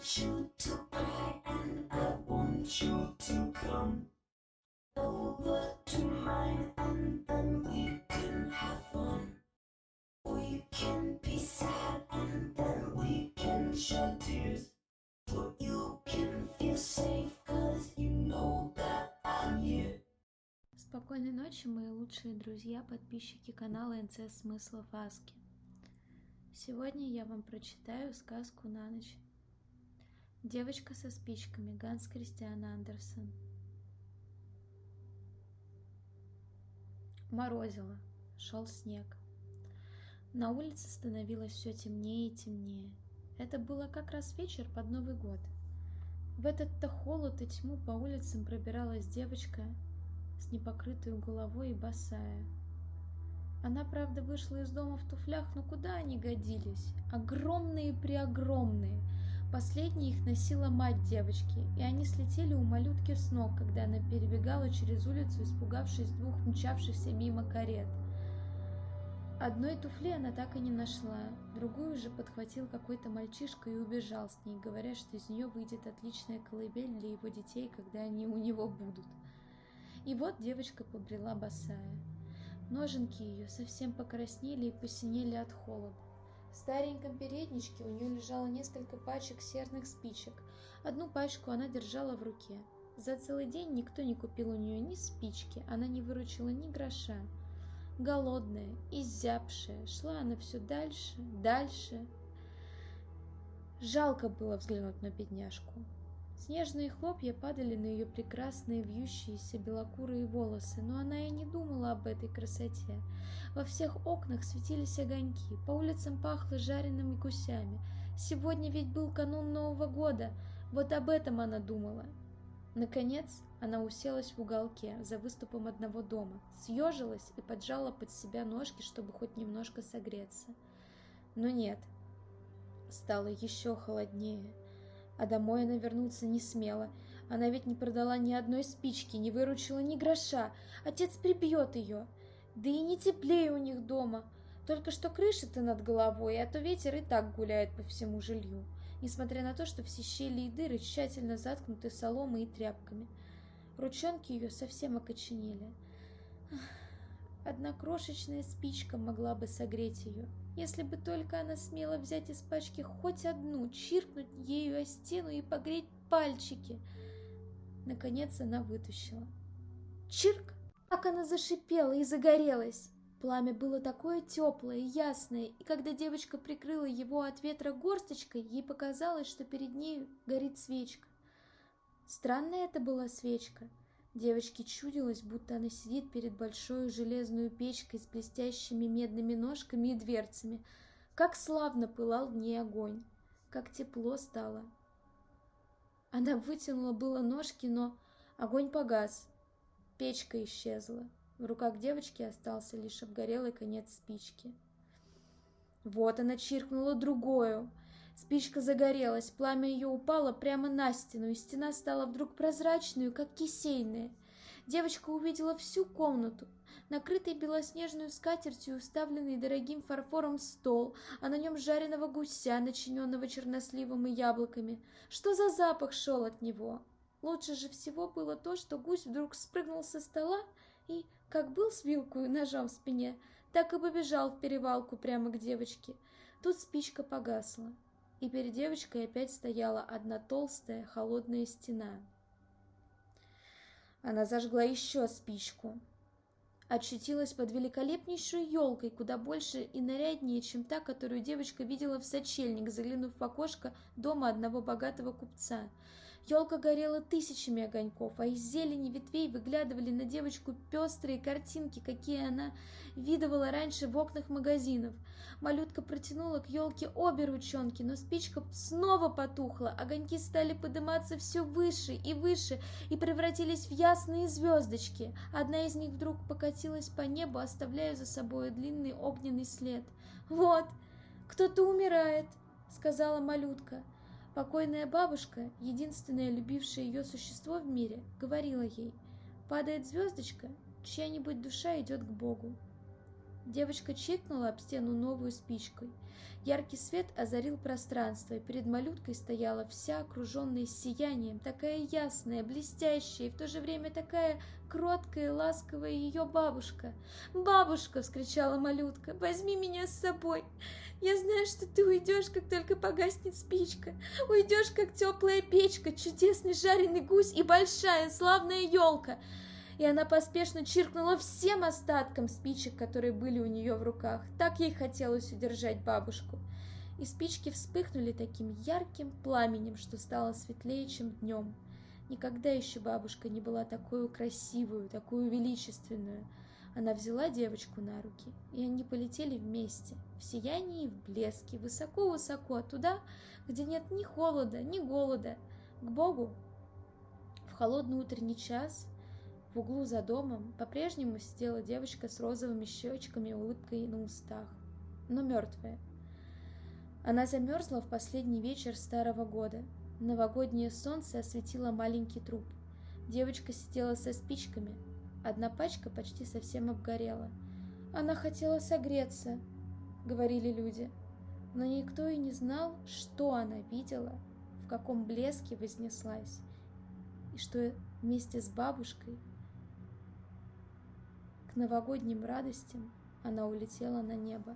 want you to cry and I want you to come over to mine and then we can have fun. We can be sad and then we can shed tears. But you can feel safe cause you know that I'm here. Спокойной ночи, мои лучшие друзья, подписчики канала НЦ Смыслов Аски. Сегодня я вам прочитаю сказку на ночь. Девочка со спичками Ганс Кристиан Андерсон. Морозило, шел снег. На улице становилось все темнее и темнее. Это было как раз вечер под Новый год. В этот-то холод и тьму по улицам пробиралась девочка с непокрытой головой и босая. Она, правда, вышла из дома в туфлях, но куда они годились? Огромные-преогромные. Последние их носила мать девочки, и они слетели у малютки с ног, когда она перебегала через улицу, испугавшись двух мчавшихся мимо карет. Одной туфли она так и не нашла, другую же подхватил какой-то мальчишка и убежал с ней, говоря, что из нее выйдет отличная колыбель для его детей, когда они у него будут. И вот девочка побрела босая. Ноженки ее совсем покраснели и посинели от холода. В стареньком передничке у нее лежало несколько пачек серных спичек. Одну пачку она держала в руке. За целый день никто не купил у нее ни спички, она не выручила ни гроша. Голодная, изябшая, шла она все дальше, дальше. Жалко было взглянуть на бедняжку. Снежные хлопья падали на ее прекрасные вьющиеся белокурые волосы, но она и не думала об этой красоте. Во всех окнах светились огоньки, по улицам пахло жареными гусями. Сегодня ведь был канун Нового года, вот об этом она думала. Наконец, она уселась в уголке за выступом одного дома, съежилась и поджала под себя ножки, чтобы хоть немножко согреться. Но нет, стало еще холоднее, а домой она вернуться не смела. Она ведь не продала ни одной спички, не выручила ни гроша. Отец прибьет ее. Да и не теплее у них дома. Только что крыша-то над головой, а то ветер и так гуляет по всему жилью несмотря на то, что все щели и дыры тщательно заткнуты соломой и тряпками. Ручонки ее совсем окоченели. Одна крошечная спичка могла бы согреть ее, если бы только она смела взять из пачки хоть одну, чиркнуть ею о стену и погреть пальчики. Наконец она вытащила. Чирк! Как она зашипела и загорелась! Пламя было такое теплое, ясное, и когда девочка прикрыла его от ветра горсточкой, ей показалось, что перед ней горит свечка. Странная это была свечка. Девочке чудилось, будто она сидит перед большой железной печкой с блестящими медными ножками и дверцами. Как славно пылал в ней огонь, как тепло стало. Она вытянула было ножки, но огонь погас, печка исчезла. В руках девочки остался лишь обгорелый конец спички. Вот она чиркнула другую. Спичка загорелась, пламя ее упало прямо на стену, и стена стала вдруг прозрачной, как кисейная. Девочка увидела всю комнату, накрытый белоснежную скатертью, уставленный дорогим фарфором стол, а на нем жареного гуся, начиненного черносливом и яблоками. Что за запах шел от него? Лучше же всего было то, что гусь вдруг спрыгнул со стола и, как был с вилкой и ножом в спине, так и побежал в перевалку прямо к девочке. Тут спичка погасла, и перед девочкой опять стояла одна толстая холодная стена. Она зажгла еще спичку, очутилась под великолепнейшей елкой, куда больше и наряднее, чем та, которую девочка видела в сочельник, заглянув в окошко дома одного богатого купца. Елка горела тысячами огоньков, а из зелени ветвей выглядывали на девочку пестрые картинки, какие она видывала раньше в окнах магазинов. Малютка протянула к елке обе ручонки, но спичка снова потухла, огоньки стали подниматься все выше и выше и превратились в ясные звездочки. Одна из них вдруг покатилась по небу, оставляя за собой длинный огненный след. «Вот, кто-то умирает», — сказала малютка. Покойная бабушка, единственное любившее ее существо в мире, говорила ей, падает звездочка, чья-нибудь душа идет к Богу. Девочка чиркнула об стену новую спичкой. Яркий свет озарил пространство, и перед малюткой стояла вся окруженная сиянием, такая ясная, блестящая, и в то же время такая кроткая и ласковая ее бабушка. «Бабушка!» — вскричала малютка. «Возьми меня с собой! Я знаю, что ты уйдешь, как только погаснет спичка. Уйдешь, как теплая печка, чудесный жареный гусь и большая славная елка!» И она поспешно чиркнула всем остатком спичек, которые были у нее в руках. Так ей хотелось удержать бабушку. И спички вспыхнули таким ярким пламенем, что стало светлее, чем днем. Никогда еще бабушка не была такую красивую, такую величественную. Она взяла девочку на руки, и они полетели вместе, в сиянии и в блеске, высоко-высоко, туда, где нет ни холода, ни голода, к Богу. В холодный утренний час в углу за домом по-прежнему сидела девочка с розовыми щечками и улыбкой на устах, но мертвая. Она замерзла в последний вечер старого года. Новогоднее солнце осветило маленький труп. Девочка сидела со спичками. Одна пачка почти совсем обгорела. Она хотела согреться, говорили люди. Но никто и не знал, что она видела, в каком блеске вознеслась, и что вместе с бабушкой к новогодним радостям она улетела на небо.